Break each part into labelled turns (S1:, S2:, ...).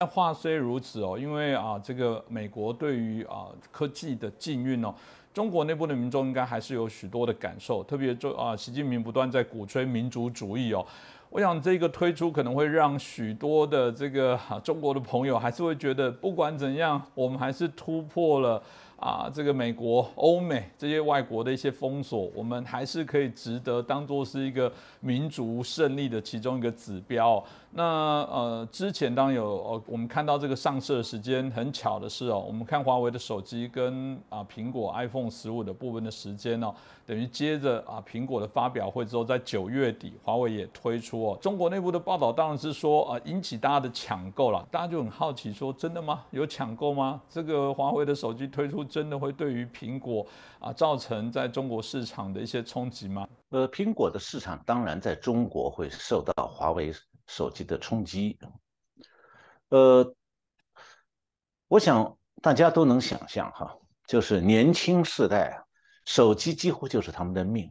S1: 但话虽如此哦，因为啊，这个美国对于啊科技的禁运哦，中国内部的民众应该还是有许多的感受，特别就啊，习近平不断在鼓吹民族主义哦。我想这个推出可能会让许多的这个中国的朋友还是会觉得，不管怎样，我们还是突破了啊这个美国、欧美这些外国的一些封锁，我们还是可以值得当做是一个民族胜利的其中一个指标。那呃，之前当然有呃，我们看到这个上市的时间很巧的是哦，我们看华为的手机跟啊苹果 iPhone 十五的部分的时间哦，等于接着啊苹果的发表会之后，在九月底，华为也推出哦。中国内部的报道当然是说啊，引起大家的抢购了，大家就很好奇说，真的吗？有抢购吗？这个华为的手机推出真的会对于苹果啊造成在中国市场的一些冲击吗？
S2: 呃，苹果的市场当然在中国会受到华为。手机的冲击，呃，我想大家都能想象哈，就是年轻世代啊，手机几乎就是他们的命，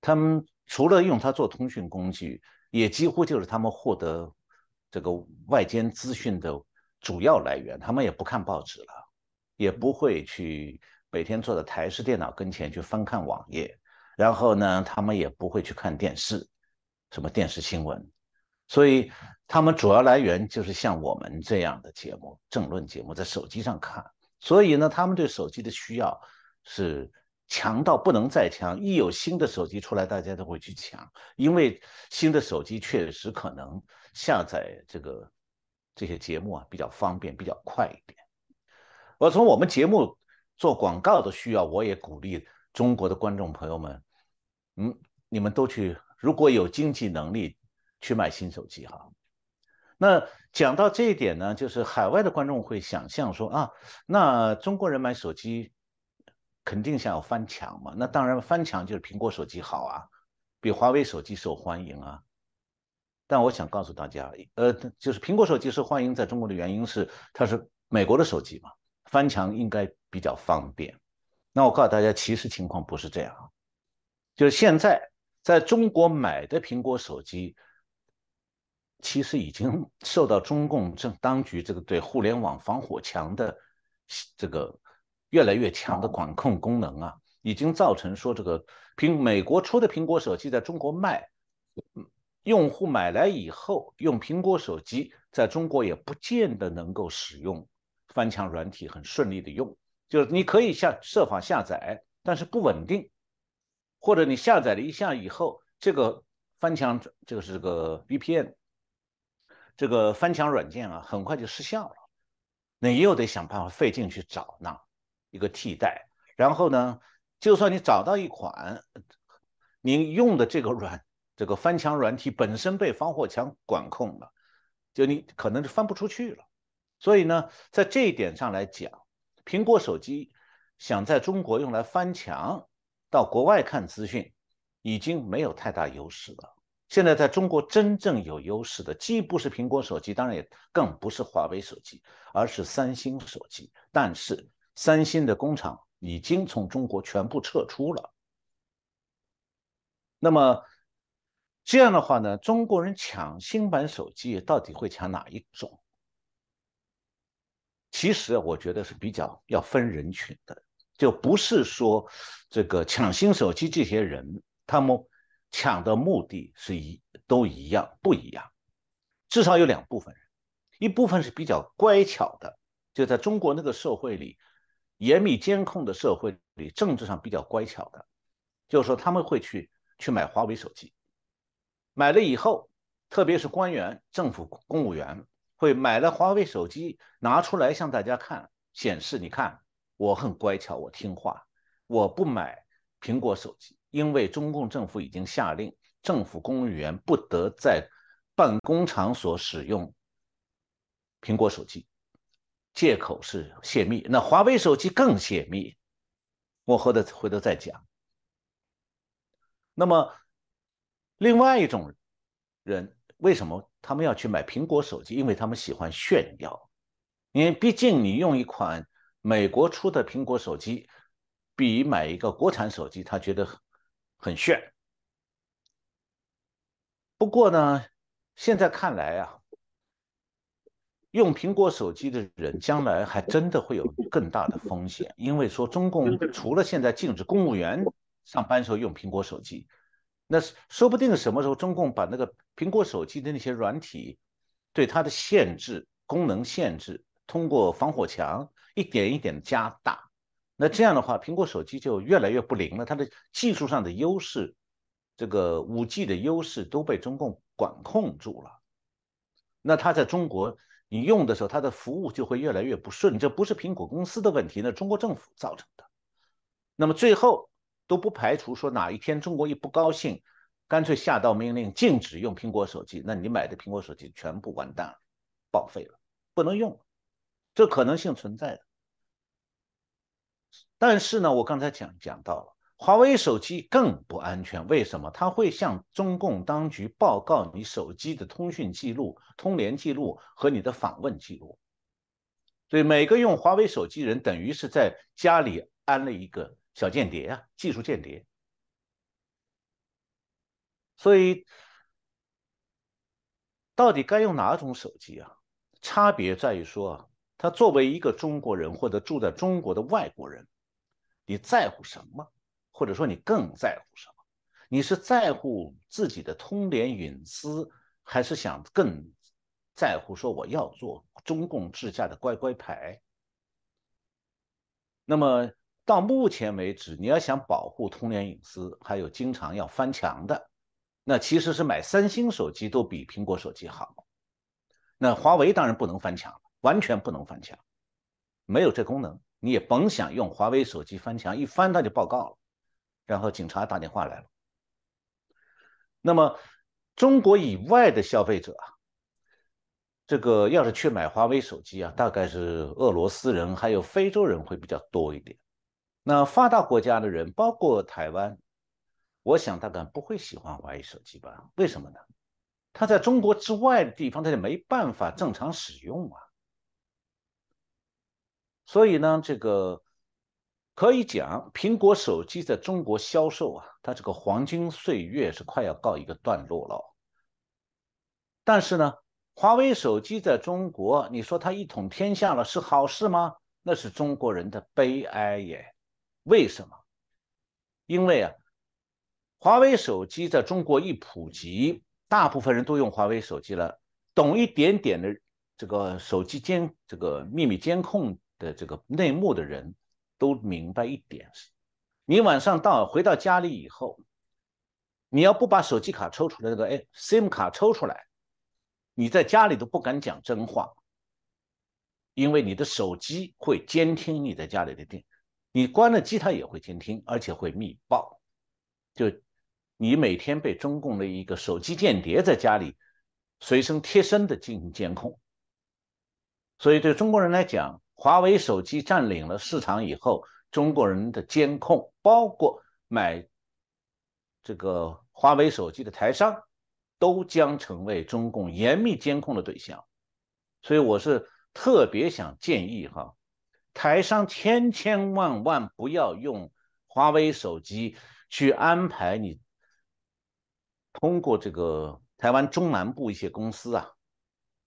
S2: 他们除了用它做通讯工具，也几乎就是他们获得这个外间资讯的主要来源。他们也不看报纸了，也不会去每天坐在台式电脑跟前去翻看网页，然后呢，他们也不会去看电视。什么电视新闻，所以他们主要来源就是像我们这样的节目，政论节目，在手机上看。所以呢，他们对手机的需要是强到不能再强。一有新的手机出来，大家都会去抢，因为新的手机确实可能下载这个这些节目啊比较方便，比较快一点。我从我们节目做广告的需要，我也鼓励中国的观众朋友们，嗯，你们都去。如果有经济能力去买新手机哈，那讲到这一点呢，就是海外的观众会想象说啊，那中国人买手机肯定想要翻墙嘛，那当然翻墙就是苹果手机好啊，比华为手机受欢迎啊。但我想告诉大家，呃，就是苹果手机受欢迎在中国的原因是它是美国的手机嘛，翻墙应该比较方便。那我告诉大家，其实情况不是这样，就是现在。在中国买的苹果手机，其实已经受到中共政当局这个对互联网防火墙的这个越来越强的管控功能啊，已经造成说这个苹美国出的苹果手机在中国卖，用户买来以后用苹果手机在中国也不见得能够使用翻墙软体很顺利的用，就是你可以下设法下载，但是不稳定。或者你下载了一下以后，这个翻墙，这个是个 VPN，这个翻墙软件啊，很快就失效了。那又得想办法费劲去找那一个替代。然后呢，就算你找到一款，你用的这个软这个翻墙软体本身被防火墙管控了，就你可能就翻不出去了。所以呢，在这一点上来讲，苹果手机想在中国用来翻墙。到国外看资讯，已经没有太大优势了。现在在中国真正有优势的，既不是苹果手机，当然也更不是华为手机，而是三星手机。但是三星的工厂已经从中国全部撤出了。那么这样的话呢，中国人抢新版手机到底会抢哪一种？其实我觉得是比较要分人群的。就不是说这个抢新手机这些人，他们抢的目的是一都一样不一样，至少有两部分人，一部分是比较乖巧的，就在中国那个社会里，严密监控的社会里，政治上比较乖巧的，就是说他们会去去买华为手机，买了以后，特别是官员、政府公务员会买了华为手机拿出来向大家看，显示你看。我很乖巧，我听话，我不买苹果手机，因为中共政府已经下令，政府公务员不得在办公场所使用苹果手机，借口是泄密。那华为手机更泄密，我回头回头再讲。那么，另外一种人为什么他们要去买苹果手机？因为他们喜欢炫耀，因为毕竟你用一款。美国出的苹果手机比买一个国产手机，他觉得很很炫。不过呢，现在看来啊，用苹果手机的人将来还真的会有更大的风险，因为说中共除了现在禁止公务员上班时候用苹果手机，那说不定什么时候中共把那个苹果手机的那些软体对它的限制、功能限制，通过防火墙一点一点加大，那这样的话，苹果手机就越来越不灵了，它的技术上的优势，这个五 G 的优势都被中共管控住了，那它在中国。你用的时候，它的服务就会越来越不顺，这不是苹果公司的问题，那中国政府造成的。那么最后都不排除说哪一天中国一不高兴，干脆下道命令禁止用苹果手机，那你买的苹果手机全部完蛋了，报废了，不能用了，这可能性存在的。但是呢，我刚才讲讲到了。华为手机更不安全，为什么？它会向中共当局报告你手机的通讯记录、通联记录和你的访问记录。所以每个用华为手机人等于是在家里安了一个小间谍啊，技术间谍。所以，到底该用哪种手机啊？差别在于说，他作为一个中国人或者住在中国的外国人，你在乎什么？或者说你更在乎什么？你是在乎自己的通联隐私，还是想更在乎说我要做中共治下的乖乖牌？那么到目前为止，你要想保护通联隐私，还有经常要翻墙的，那其实是买三星手机都比苹果手机好。那华为当然不能翻墙，完全不能翻墙，没有这功能，你也甭想用华为手机翻墙，一翻它就报告了。然后警察打电话来了。那么，中国以外的消费者啊，这个要是去买华为手机啊，大概是俄罗斯人还有非洲人会比较多一点。那发达国家的人，包括台湾，我想大概不会喜欢华为手机吧？为什么呢？他在中国之外的地方，他就没办法正常使用啊。所以呢，这个。可以讲，苹果手机在中国销售啊，它这个黄金岁月是快要告一个段落了。但是呢，华为手机在中国，你说它一统天下了，是好事吗？那是中国人的悲哀耶。为什么？因为啊，华为手机在中国一普及，大部分人都用华为手机了，懂一点点的这个手机监这个秘密监控的这个内幕的人。都明白一点是，你晚上到回到家里以后，你要不把手机卡抽出来，那个哎 SIM 卡抽出来，你在家里都不敢讲真话，因为你的手机会监听你在家里的电，你关了机它也会监听，而且会密报，就你每天被中共的一个手机间谍在家里随身贴身的进行监控，所以对中国人来讲。华为手机占领了市场以后，中国人的监控，包括买这个华为手机的台商，都将成为中共严密监控的对象。所以我是特别想建议哈，台商千千万万不要用华为手机去安排你通过这个台湾中南部一些公司啊。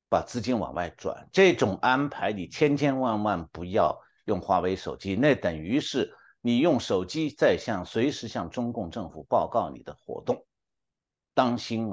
S2: 把资金往外转，这种安排你千千万万不要用华为手机，那等于是你用手机在向随时向中共政府报告你的活动，当心啊！